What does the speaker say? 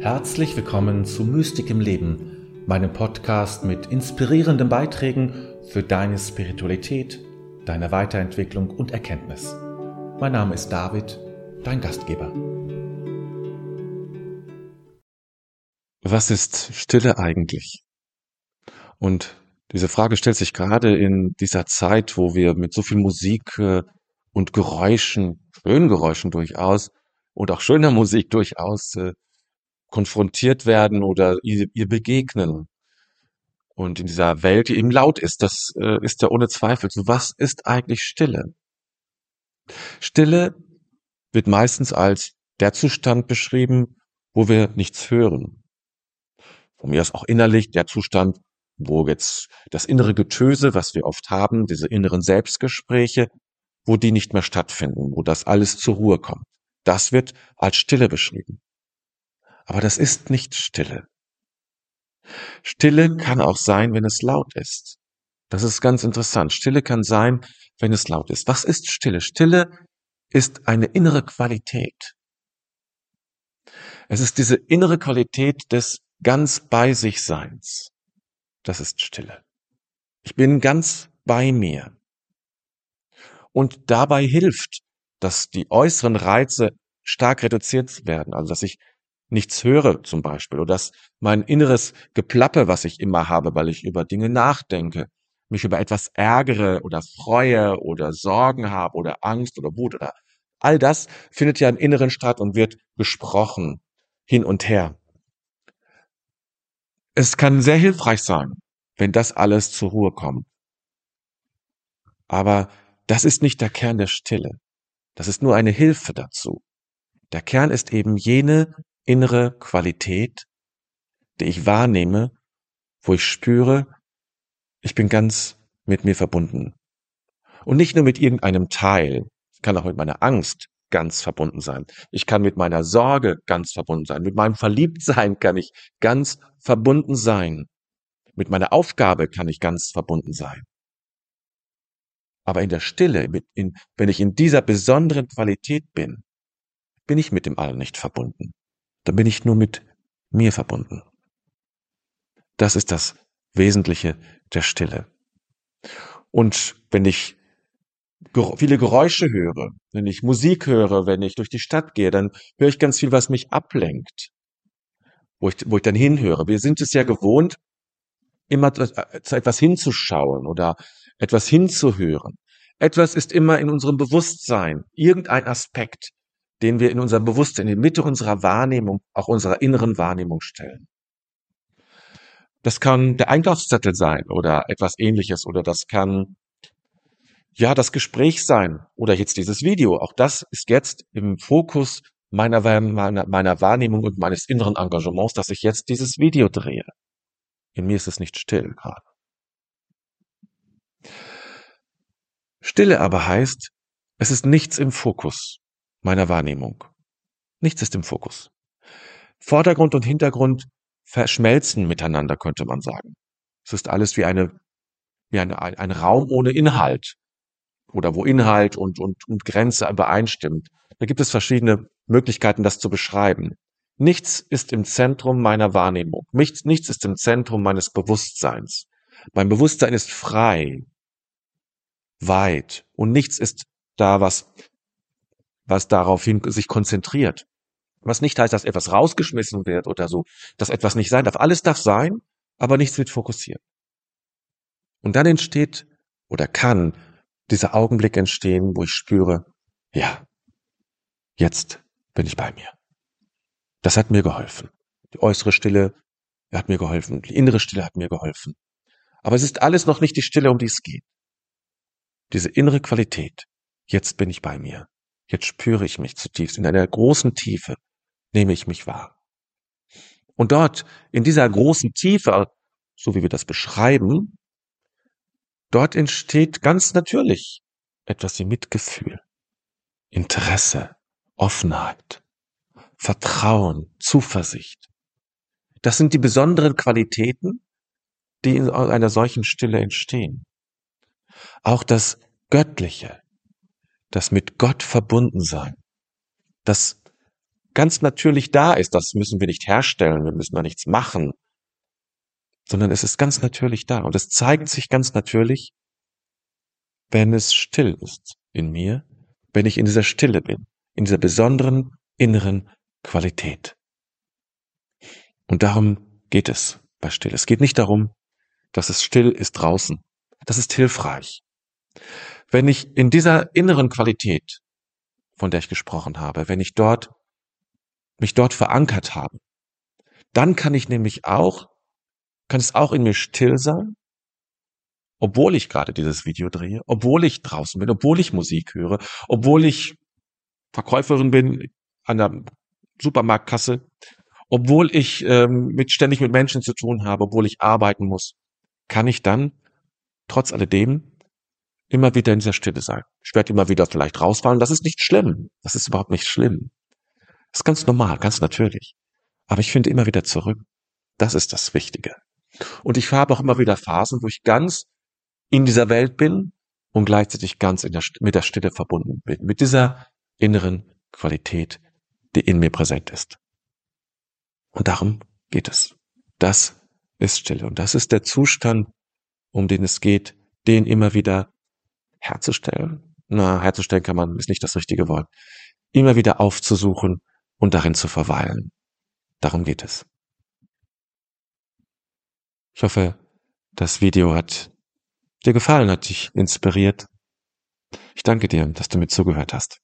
Herzlich willkommen zu Mystik im Leben, meinem Podcast mit inspirierenden Beiträgen für deine Spiritualität, deine Weiterentwicklung und Erkenntnis. Mein Name ist David, dein Gastgeber. Was ist Stille eigentlich? Und diese Frage stellt sich gerade in dieser Zeit, wo wir mit so viel Musik äh, und Geräuschen, schönen Geräuschen durchaus und auch schöner Musik durchaus äh, konfrontiert werden oder ihr, ihr begegnen. Und in dieser Welt, die eben laut ist, das äh, ist ja ohne Zweifel so. Was ist eigentlich Stille? Stille wird meistens als der Zustand beschrieben, wo wir nichts hören. Von mir ist auch innerlich der Zustand, wo jetzt das innere Getöse, was wir oft haben, diese inneren Selbstgespräche, wo die nicht mehr stattfinden, wo das alles zur Ruhe kommt. Das wird als Stille beschrieben. Aber das ist nicht Stille. Stille kann auch sein, wenn es laut ist. Das ist ganz interessant. Stille kann sein, wenn es laut ist. Was ist Stille? Stille ist eine innere Qualität. Es ist diese innere Qualität des ganz bei sich Seins. Das ist Stille. Ich bin ganz bei mir. Und dabei hilft, dass die äußeren Reize stark reduziert werden, also dass ich nichts höre zum Beispiel oder dass mein inneres Geplappe, was ich immer habe, weil ich über Dinge nachdenke, mich über etwas ärgere oder freue oder Sorgen habe oder Angst oder Wut oder all das findet ja im Inneren statt und wird gesprochen hin und her. Es kann sehr hilfreich sein, wenn das alles zur Ruhe kommt. Aber das ist nicht der Kern der Stille. Das ist nur eine Hilfe dazu. Der Kern ist eben jene innere Qualität, die ich wahrnehme, wo ich spüre, ich bin ganz mit mir verbunden. Und nicht nur mit irgendeinem Teil, ich kann auch mit meiner Angst ganz verbunden sein. Ich kann mit meiner Sorge ganz verbunden sein. Mit meinem Verliebtsein kann ich ganz verbunden sein. Mit meiner Aufgabe kann ich ganz verbunden sein. Aber in der Stille, in, wenn ich in dieser besonderen Qualität bin, bin ich mit dem Allen nicht verbunden dann bin ich nur mit mir verbunden. Das ist das Wesentliche der Stille. Und wenn ich viele Geräusche höre, wenn ich Musik höre, wenn ich durch die Stadt gehe, dann höre ich ganz viel, was mich ablenkt, wo ich, wo ich dann hinhöre. Wir sind es ja gewohnt, immer zu etwas hinzuschauen oder etwas hinzuhören. Etwas ist immer in unserem Bewusstsein, irgendein Aspekt, den wir in unserem Bewusstsein, in die Mitte unserer Wahrnehmung, auch unserer inneren Wahrnehmung stellen. Das kann der Einkaufszettel sein oder etwas ähnliches oder das kann ja das Gespräch sein oder jetzt dieses Video. Auch das ist jetzt im Fokus meiner, meiner, meiner Wahrnehmung und meines inneren Engagements, dass ich jetzt dieses Video drehe. In mir ist es nicht still gerade. Stille aber heißt, es ist nichts im Fokus meiner Wahrnehmung. Nichts ist im Fokus. Vordergrund und Hintergrund verschmelzen miteinander, könnte man sagen. Es ist alles wie eine, wie eine, ein, Raum ohne Inhalt. Oder wo Inhalt und, und, und Grenze übereinstimmt. Da gibt es verschiedene Möglichkeiten, das zu beschreiben. Nichts ist im Zentrum meiner Wahrnehmung. Nichts, nichts ist im Zentrum meines Bewusstseins. Mein Bewusstsein ist frei, weit und nichts ist da, was was daraufhin sich konzentriert. Was nicht heißt, dass etwas rausgeschmissen wird oder so, dass etwas nicht sein darf. Alles darf sein, aber nichts wird fokussiert. Und dann entsteht oder kann dieser Augenblick entstehen, wo ich spüre, ja, jetzt bin ich bei mir. Das hat mir geholfen. Die äußere Stille hat mir geholfen. Die innere Stille hat mir geholfen. Aber es ist alles noch nicht die Stille, um die es geht. Diese innere Qualität. Jetzt bin ich bei mir. Jetzt spüre ich mich zutiefst. In einer großen Tiefe nehme ich mich wahr. Und dort, in dieser großen Tiefe, so wie wir das beschreiben, dort entsteht ganz natürlich etwas wie Mitgefühl, Interesse, Offenheit, Vertrauen, Zuversicht. Das sind die besonderen Qualitäten, die in einer solchen Stille entstehen. Auch das Göttliche, das mit Gott verbunden sein, das ganz natürlich da ist. Das müssen wir nicht herstellen, wir müssen da nichts machen, sondern es ist ganz natürlich da. Und es zeigt sich ganz natürlich, wenn es still ist in mir, wenn ich in dieser Stille bin, in dieser besonderen inneren Qualität. Und darum geht es bei Stille. Es geht nicht darum, dass es still ist draußen. Das ist hilfreich. Wenn ich in dieser inneren Qualität, von der ich gesprochen habe, wenn ich dort, mich dort verankert habe, dann kann ich nämlich auch, kann es auch in mir still sein, obwohl ich gerade dieses Video drehe, obwohl ich draußen bin, obwohl ich Musik höre, obwohl ich Verkäuferin bin an der Supermarktkasse, obwohl ich ähm, mit, ständig mit Menschen zu tun habe, obwohl ich arbeiten muss, kann ich dann trotz alledem immer wieder in dieser Stille sein. Ich werde immer wieder vielleicht rausfallen. Das ist nicht schlimm. Das ist überhaupt nicht schlimm. Das ist ganz normal, ganz natürlich. Aber ich finde immer wieder zurück. Das ist das Wichtige. Und ich habe auch immer wieder Phasen, wo ich ganz in dieser Welt bin und gleichzeitig ganz der, mit der Stille verbunden bin. Mit dieser inneren Qualität, die in mir präsent ist. Und darum geht es. Das ist Stille. Und das ist der Zustand, um den es geht, den immer wieder herzustellen. Na, herzustellen kann man, ist nicht das richtige Wort. Immer wieder aufzusuchen und darin zu verweilen. Darum geht es. Ich hoffe, das Video hat dir gefallen, hat dich inspiriert. Ich danke dir, dass du mir zugehört hast.